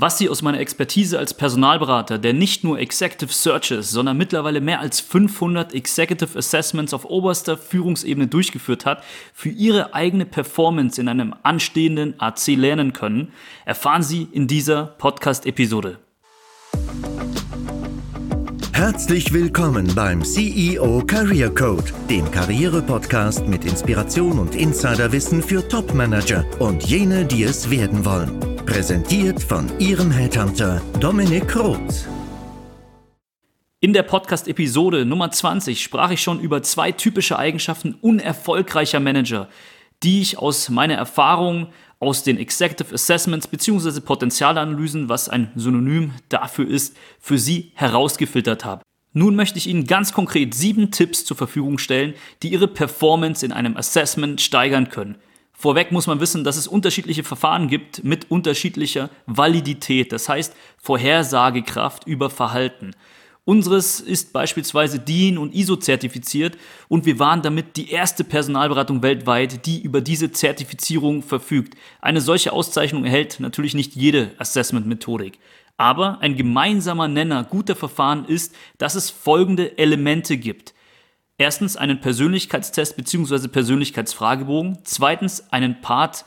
Was Sie aus meiner Expertise als Personalberater, der nicht nur Executive Searches, sondern mittlerweile mehr als 500 Executive Assessments auf oberster Führungsebene durchgeführt hat, für Ihre eigene Performance in einem anstehenden AC lernen können, erfahren Sie in dieser Podcast-Episode. Herzlich willkommen beim CEO Career Code, dem Karriere-Podcast mit Inspiration und Insiderwissen für Top-Manager und jene, die es werden wollen. Präsentiert von Ihrem Headhunter Dominik Roth. In der Podcast-Episode Nummer 20 sprach ich schon über zwei typische Eigenschaften unerfolgreicher Manager, die ich aus meiner Erfahrung aus den Executive Assessments bzw. Potenzialanalysen, was ein Synonym dafür ist, für Sie herausgefiltert habe. Nun möchte ich Ihnen ganz konkret sieben Tipps zur Verfügung stellen, die Ihre Performance in einem Assessment steigern können. Vorweg muss man wissen, dass es unterschiedliche Verfahren gibt mit unterschiedlicher Validität, das heißt Vorhersagekraft über Verhalten. Unseres ist beispielsweise DIN und ISO zertifiziert und wir waren damit die erste Personalberatung weltweit, die über diese Zertifizierung verfügt. Eine solche Auszeichnung erhält natürlich nicht jede Assessment-Methodik. Aber ein gemeinsamer Nenner guter Verfahren ist, dass es folgende Elemente gibt. Erstens einen Persönlichkeitstest bzw. Persönlichkeitsfragebogen. Zweitens einen Part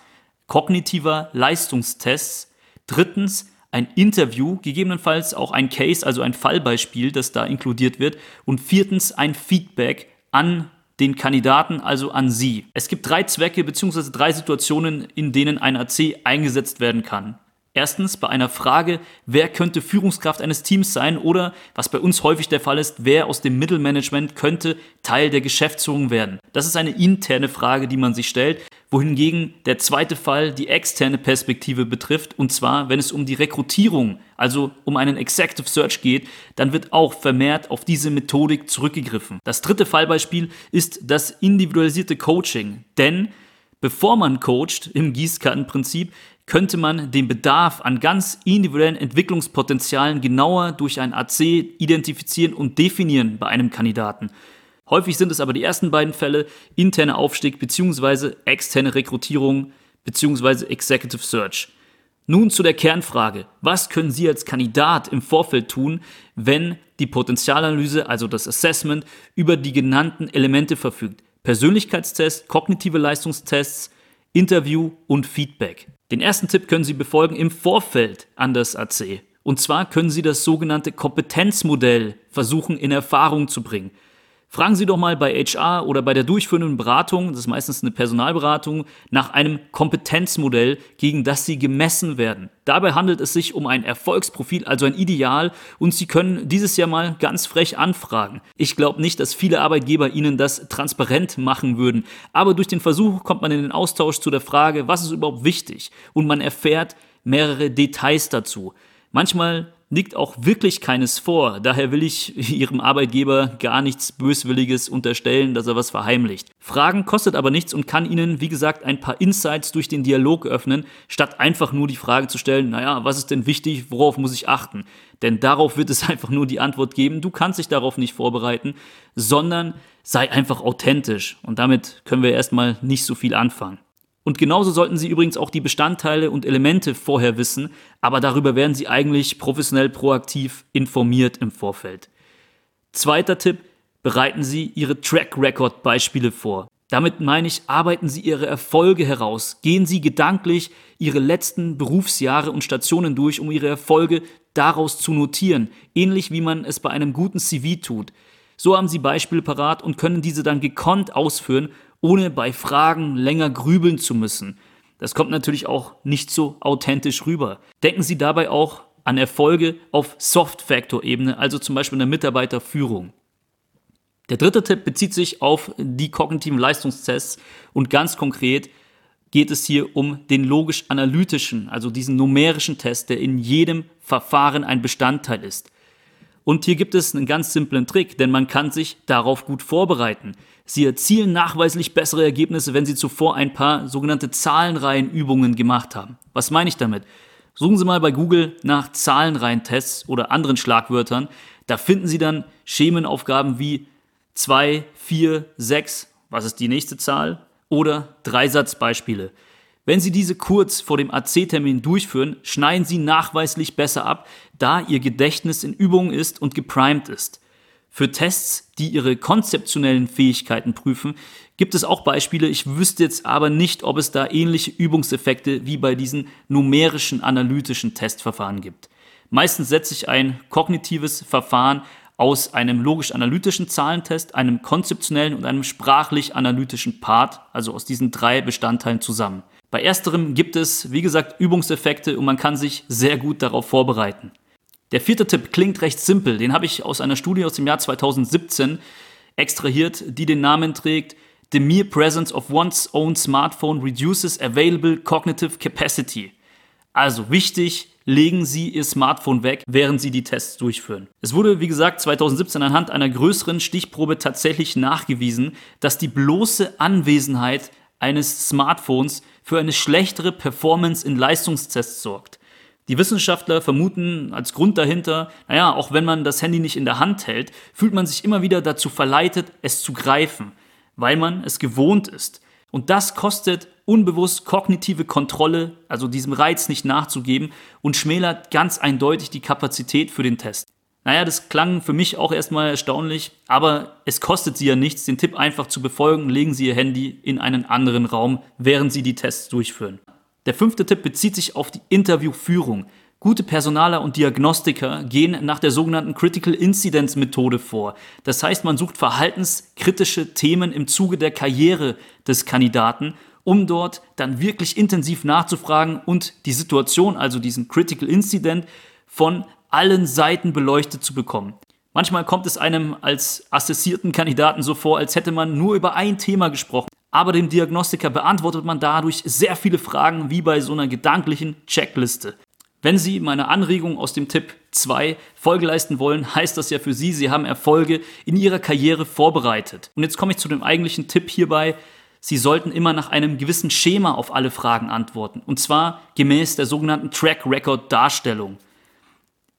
kognitiver Leistungstests. Drittens ein Interview, gegebenenfalls auch ein Case, also ein Fallbeispiel, das da inkludiert wird. Und viertens ein Feedback an den Kandidaten, also an Sie. Es gibt drei Zwecke bzw. drei Situationen, in denen ein AC eingesetzt werden kann. Erstens bei einer Frage, wer könnte Führungskraft eines Teams sein oder, was bei uns häufig der Fall ist, wer aus dem Mittelmanagement könnte Teil der Geschäftsführung werden. Das ist eine interne Frage, die man sich stellt, wohingegen der zweite Fall die externe Perspektive betrifft, und zwar, wenn es um die Rekrutierung, also um einen Executive Search geht, dann wird auch vermehrt auf diese Methodik zurückgegriffen. Das dritte Fallbeispiel ist das individualisierte Coaching, denn bevor man coacht im Gießkannenprinzip, könnte man den Bedarf an ganz individuellen Entwicklungspotenzialen genauer durch ein AC identifizieren und definieren bei einem Kandidaten. Häufig sind es aber die ersten beiden Fälle, interne Aufstieg bzw. externe Rekrutierung bzw. Executive Search. Nun zu der Kernfrage. Was können Sie als Kandidat im Vorfeld tun, wenn die Potenzialanalyse, also das Assessment, über die genannten Elemente verfügt? Persönlichkeitstest, kognitive Leistungstests, Interview und Feedback. Den ersten Tipp können Sie befolgen im Vorfeld an das AC. Und zwar können Sie das sogenannte Kompetenzmodell versuchen in Erfahrung zu bringen. Fragen Sie doch mal bei HR oder bei der durchführenden Beratung, das ist meistens eine Personalberatung, nach einem Kompetenzmodell, gegen das Sie gemessen werden. Dabei handelt es sich um ein Erfolgsprofil, also ein Ideal, und Sie können dieses Jahr mal ganz frech anfragen. Ich glaube nicht, dass viele Arbeitgeber Ihnen das transparent machen würden, aber durch den Versuch kommt man in den Austausch zu der Frage, was ist überhaupt wichtig, und man erfährt mehrere Details dazu. Manchmal liegt auch wirklich keines vor. Daher will ich Ihrem Arbeitgeber gar nichts Böswilliges unterstellen, dass er was verheimlicht. Fragen kostet aber nichts und kann Ihnen, wie gesagt, ein paar Insights durch den Dialog öffnen, statt einfach nur die Frage zu stellen, naja, was ist denn wichtig, worauf muss ich achten? Denn darauf wird es einfach nur die Antwort geben, du kannst dich darauf nicht vorbereiten, sondern sei einfach authentisch. Und damit können wir erstmal nicht so viel anfangen. Und genauso sollten Sie übrigens auch die Bestandteile und Elemente vorher wissen, aber darüber werden Sie eigentlich professionell proaktiv informiert im Vorfeld. Zweiter Tipp, bereiten Sie Ihre Track Record Beispiele vor. Damit meine ich, arbeiten Sie Ihre Erfolge heraus, gehen Sie gedanklich Ihre letzten Berufsjahre und Stationen durch, um Ihre Erfolge daraus zu notieren, ähnlich wie man es bei einem guten CV tut. So haben Sie Beispiele parat und können diese dann gekonnt ausführen ohne bei Fragen länger grübeln zu müssen. Das kommt natürlich auch nicht so authentisch rüber. Denken Sie dabei auch an Erfolge auf Soft-Factor-Ebene, also zum Beispiel in der Mitarbeiterführung. Der dritte Tipp bezieht sich auf die kognitiven Leistungstests und ganz konkret geht es hier um den logisch-analytischen, also diesen numerischen Test, der in jedem Verfahren ein Bestandteil ist. Und hier gibt es einen ganz simplen Trick, denn man kann sich darauf gut vorbereiten. Sie erzielen nachweislich bessere Ergebnisse, wenn Sie zuvor ein paar sogenannte Zahlenreihenübungen gemacht haben. Was meine ich damit? Suchen Sie mal bei Google nach Zahlenreihentests oder anderen Schlagwörtern. Da finden Sie dann Schemenaufgaben wie 2, 4, 6, was ist die nächste Zahl? Oder Dreisatzbeispiele. Wenn Sie diese kurz vor dem AC-Termin durchführen, schneiden Sie nachweislich besser ab, da Ihr Gedächtnis in Übung ist und geprimed ist. Für Tests, die Ihre konzeptionellen Fähigkeiten prüfen, gibt es auch Beispiele. Ich wüsste jetzt aber nicht, ob es da ähnliche Übungseffekte wie bei diesen numerischen analytischen Testverfahren gibt. Meistens setze ich ein kognitives Verfahren aus einem logisch-analytischen Zahlentest, einem konzeptionellen und einem sprachlich-analytischen Part, also aus diesen drei Bestandteilen zusammen. Bei ersterem gibt es, wie gesagt, Übungseffekte und man kann sich sehr gut darauf vorbereiten. Der vierte Tipp klingt recht simpel, den habe ich aus einer Studie aus dem Jahr 2017 extrahiert, die den Namen trägt The mere presence of one's own smartphone reduces available cognitive capacity. Also wichtig, legen Sie Ihr Smartphone weg, während Sie die Tests durchführen. Es wurde, wie gesagt, 2017 anhand einer größeren Stichprobe tatsächlich nachgewiesen, dass die bloße Anwesenheit eines Smartphones für eine schlechtere Performance in Leistungstests sorgt. Die Wissenschaftler vermuten als Grund dahinter, naja, auch wenn man das Handy nicht in der Hand hält, fühlt man sich immer wieder dazu verleitet, es zu greifen, weil man es gewohnt ist. Und das kostet unbewusst kognitive Kontrolle, also diesem Reiz nicht nachzugeben und schmälert ganz eindeutig die Kapazität für den Test. Naja, das klang für mich auch erstmal erstaunlich, aber es kostet Sie ja nichts, den Tipp einfach zu befolgen. Legen Sie Ihr Handy in einen anderen Raum, während Sie die Tests durchführen. Der fünfte Tipp bezieht sich auf die Interviewführung. Gute Personaler und Diagnostiker gehen nach der sogenannten Critical Incidence Methode vor. Das heißt, man sucht verhaltenskritische Themen im Zuge der Karriere des Kandidaten, um dort dann wirklich intensiv nachzufragen und die Situation, also diesen Critical Incident, von allen Seiten beleuchtet zu bekommen. Manchmal kommt es einem als assessierten Kandidaten so vor, als hätte man nur über ein Thema gesprochen. Aber dem Diagnostiker beantwortet man dadurch sehr viele Fragen wie bei so einer gedanklichen Checkliste. Wenn Sie meine Anregung aus dem Tipp 2 Folge leisten wollen, heißt das ja für Sie, Sie haben Erfolge in Ihrer Karriere vorbereitet. Und jetzt komme ich zu dem eigentlichen Tipp hierbei. Sie sollten immer nach einem gewissen Schema auf alle Fragen antworten. Und zwar gemäß der sogenannten Track Record Darstellung.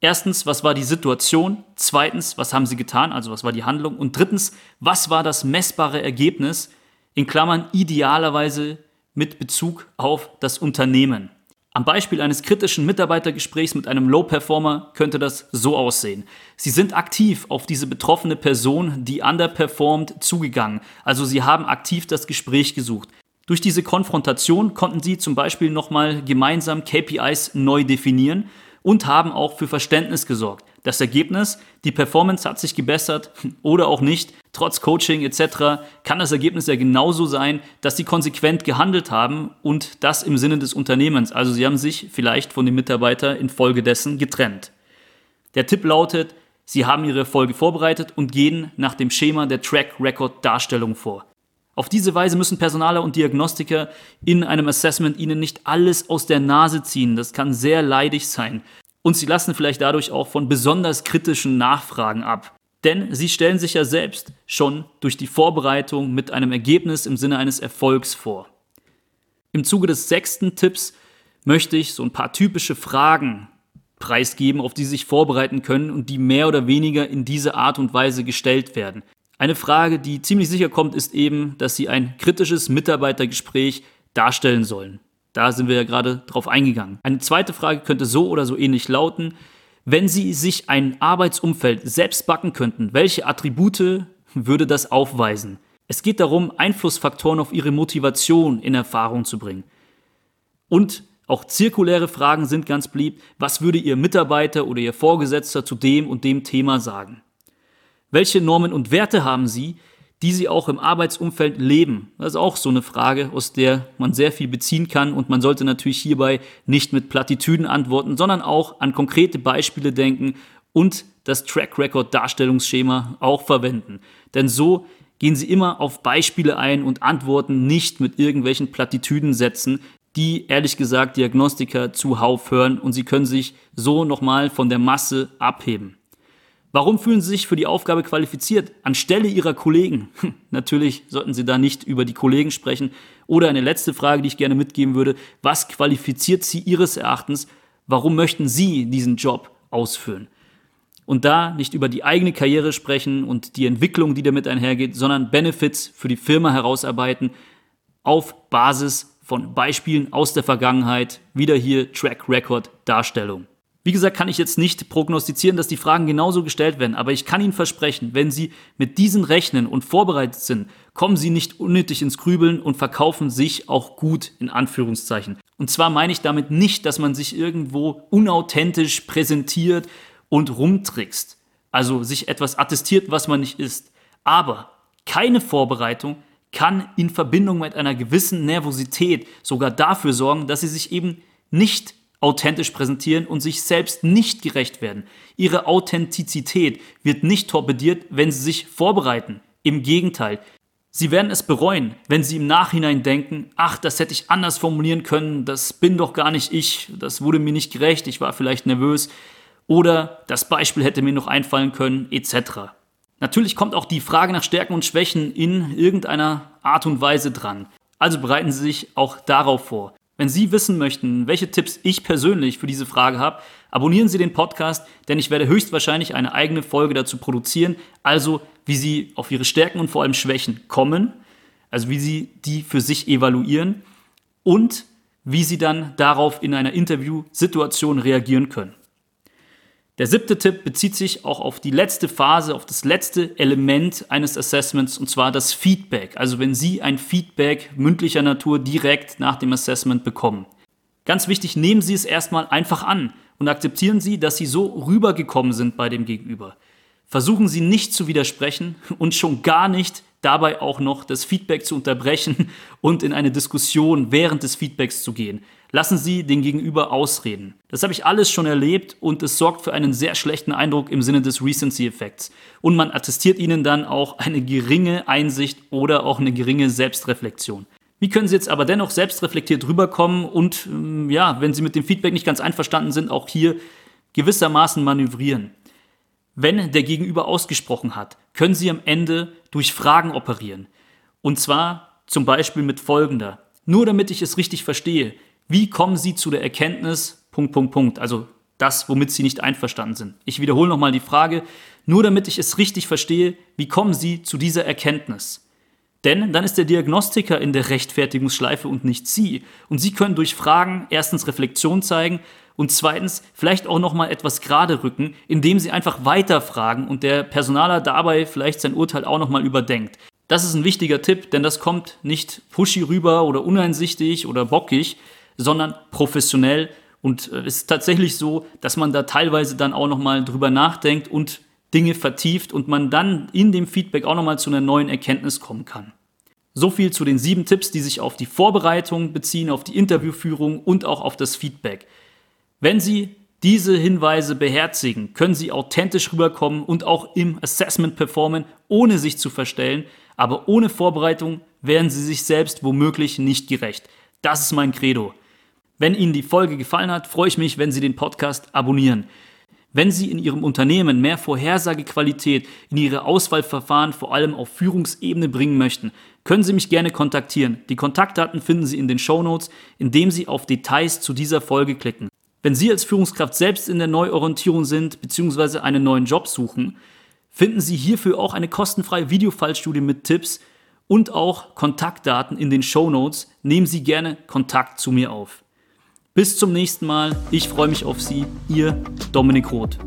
Erstens, was war die Situation? Zweitens, was haben sie getan? Also was war die Handlung? Und drittens, was war das messbare Ergebnis? In Klammern idealerweise mit Bezug auf das Unternehmen. Am Beispiel eines kritischen Mitarbeitergesprächs mit einem Low-Performer könnte das so aussehen. Sie sind aktiv auf diese betroffene Person, die underperformed, zugegangen. Also Sie haben aktiv das Gespräch gesucht. Durch diese Konfrontation konnten Sie zum Beispiel nochmal gemeinsam KPIs neu definieren und haben auch für Verständnis gesorgt. Das Ergebnis, die Performance hat sich gebessert oder auch nicht. Trotz Coaching etc. kann das Ergebnis ja genauso sein, dass sie konsequent gehandelt haben und das im Sinne des Unternehmens. Also sie haben sich vielleicht von dem Mitarbeiter infolgedessen getrennt. Der Tipp lautet, Sie haben Ihre Erfolge vorbereitet und gehen nach dem Schema der Track Record Darstellung vor. Auf diese Weise müssen Personaler und Diagnostiker in einem Assessment ihnen nicht alles aus der Nase ziehen. Das kann sehr leidig sein. Und sie lassen vielleicht dadurch auch von besonders kritischen Nachfragen ab. Denn sie stellen sich ja selbst schon durch die Vorbereitung mit einem Ergebnis im Sinne eines Erfolgs vor. Im Zuge des sechsten Tipps möchte ich so ein paar typische Fragen preisgeben, auf die Sie sich vorbereiten können und die mehr oder weniger in diese Art und Weise gestellt werden. Eine Frage, die ziemlich sicher kommt, ist eben, dass Sie ein kritisches Mitarbeitergespräch darstellen sollen. Da sind wir ja gerade drauf eingegangen. Eine zweite Frage könnte so oder so ähnlich lauten, wenn Sie sich ein Arbeitsumfeld selbst backen könnten, welche Attribute würde das aufweisen? Es geht darum, Einflussfaktoren auf Ihre Motivation in Erfahrung zu bringen. Und auch zirkuläre Fragen sind ganz beliebt. Was würde Ihr Mitarbeiter oder Ihr Vorgesetzter zu dem und dem Thema sagen? Welche Normen und Werte haben Sie, die Sie auch im Arbeitsumfeld leben? Das ist auch so eine Frage, aus der man sehr viel beziehen kann und man sollte natürlich hierbei nicht mit Plattitüden antworten, sondern auch an konkrete Beispiele denken und das Track Record Darstellungsschema auch verwenden. Denn so gehen Sie immer auf Beispiele ein und antworten nicht mit irgendwelchen Plattitüdensätzen, die ehrlich gesagt Diagnostiker zuhauf hören und Sie können sich so nochmal von der Masse abheben. Warum fühlen Sie sich für die Aufgabe qualifiziert anstelle Ihrer Kollegen? Hm, natürlich sollten Sie da nicht über die Kollegen sprechen. Oder eine letzte Frage, die ich gerne mitgeben würde. Was qualifiziert Sie Ihres Erachtens? Warum möchten Sie diesen Job ausführen? Und da nicht über die eigene Karriere sprechen und die Entwicklung, die damit einhergeht, sondern Benefits für die Firma herausarbeiten auf Basis von Beispielen aus der Vergangenheit, wieder hier Track Record Darstellung. Wie gesagt, kann ich jetzt nicht prognostizieren, dass die Fragen genauso gestellt werden, aber ich kann Ihnen versprechen, wenn Sie mit diesen rechnen und vorbereitet sind, kommen Sie nicht unnötig ins Grübeln und verkaufen sich auch gut in Anführungszeichen. Und zwar meine ich damit nicht, dass man sich irgendwo unauthentisch präsentiert und rumtrickst, also sich etwas attestiert, was man nicht ist. Aber keine Vorbereitung kann in Verbindung mit einer gewissen Nervosität sogar dafür sorgen, dass Sie sich eben nicht authentisch präsentieren und sich selbst nicht gerecht werden. Ihre Authentizität wird nicht torpediert, wenn sie sich vorbereiten. Im Gegenteil, sie werden es bereuen, wenn sie im Nachhinein denken, ach, das hätte ich anders formulieren können, das bin doch gar nicht ich, das wurde mir nicht gerecht, ich war vielleicht nervös oder das Beispiel hätte mir noch einfallen können, etc. Natürlich kommt auch die Frage nach Stärken und Schwächen in irgendeiner Art und Weise dran. Also bereiten Sie sich auch darauf vor. Wenn Sie wissen möchten, welche Tipps ich persönlich für diese Frage habe, abonnieren Sie den Podcast, denn ich werde höchstwahrscheinlich eine eigene Folge dazu produzieren, also wie Sie auf Ihre Stärken und vor allem Schwächen kommen, also wie Sie die für sich evaluieren und wie Sie dann darauf in einer Interviewsituation reagieren können. Der siebte Tipp bezieht sich auch auf die letzte Phase, auf das letzte Element eines Assessments, und zwar das Feedback. Also wenn Sie ein Feedback mündlicher Natur direkt nach dem Assessment bekommen. Ganz wichtig, nehmen Sie es erstmal einfach an und akzeptieren Sie, dass Sie so rübergekommen sind bei dem Gegenüber. Versuchen Sie nicht zu widersprechen und schon gar nicht dabei auch noch das Feedback zu unterbrechen und in eine Diskussion während des Feedbacks zu gehen. Lassen Sie den Gegenüber ausreden. Das habe ich alles schon erlebt und es sorgt für einen sehr schlechten Eindruck im Sinne des Recency-Effekts. Und man attestiert Ihnen dann auch eine geringe Einsicht oder auch eine geringe Selbstreflexion. Wie können Sie jetzt aber dennoch selbstreflektiert rüberkommen und ähm, ja, wenn Sie mit dem Feedback nicht ganz einverstanden sind, auch hier gewissermaßen manövrieren? Wenn der Gegenüber ausgesprochen hat, können Sie am Ende durch Fragen operieren. Und zwar zum Beispiel mit folgender. Nur damit ich es richtig verstehe, wie kommen Sie zu der Erkenntnis, Punkt, Punkt, Punkt, also das, womit Sie nicht einverstanden sind. Ich wiederhole nochmal die Frage, nur damit ich es richtig verstehe, wie kommen Sie zu dieser Erkenntnis? Denn dann ist der Diagnostiker in der Rechtfertigungsschleife und nicht Sie. Und Sie können durch Fragen erstens Reflexion zeigen und zweitens vielleicht auch nochmal etwas gerade rücken, indem Sie einfach weiterfragen und der Personaler dabei vielleicht sein Urteil auch nochmal überdenkt. Das ist ein wichtiger Tipp, denn das kommt nicht pushy rüber oder uneinsichtig oder bockig, sondern professionell. Und äh, es ist tatsächlich so, dass man da teilweise dann auch nochmal drüber nachdenkt und Dinge vertieft und man dann in dem Feedback auch nochmal zu einer neuen Erkenntnis kommen kann. So viel zu den sieben Tipps, die sich auf die Vorbereitung beziehen, auf die Interviewführung und auch auf das Feedback. Wenn Sie diese Hinweise beherzigen, können Sie authentisch rüberkommen und auch im Assessment performen, ohne sich zu verstellen, aber ohne Vorbereitung werden Sie sich selbst womöglich nicht gerecht. Das ist mein Credo. Wenn Ihnen die Folge gefallen hat, freue ich mich, wenn Sie den Podcast abonnieren. Wenn Sie in Ihrem Unternehmen mehr Vorhersagequalität in Ihre Auswahlverfahren vor allem auf Führungsebene bringen möchten, können Sie mich gerne kontaktieren. Die Kontaktdaten finden Sie in den Show Notes, indem Sie auf Details zu dieser Folge klicken. Wenn Sie als Führungskraft selbst in der Neuorientierung sind bzw. einen neuen Job suchen, finden Sie hierfür auch eine kostenfreie Videofallstudie mit Tipps und auch Kontaktdaten in den Show Notes. Nehmen Sie gerne Kontakt zu mir auf. Bis zum nächsten Mal. Ich freue mich auf Sie. Ihr Dominik Roth.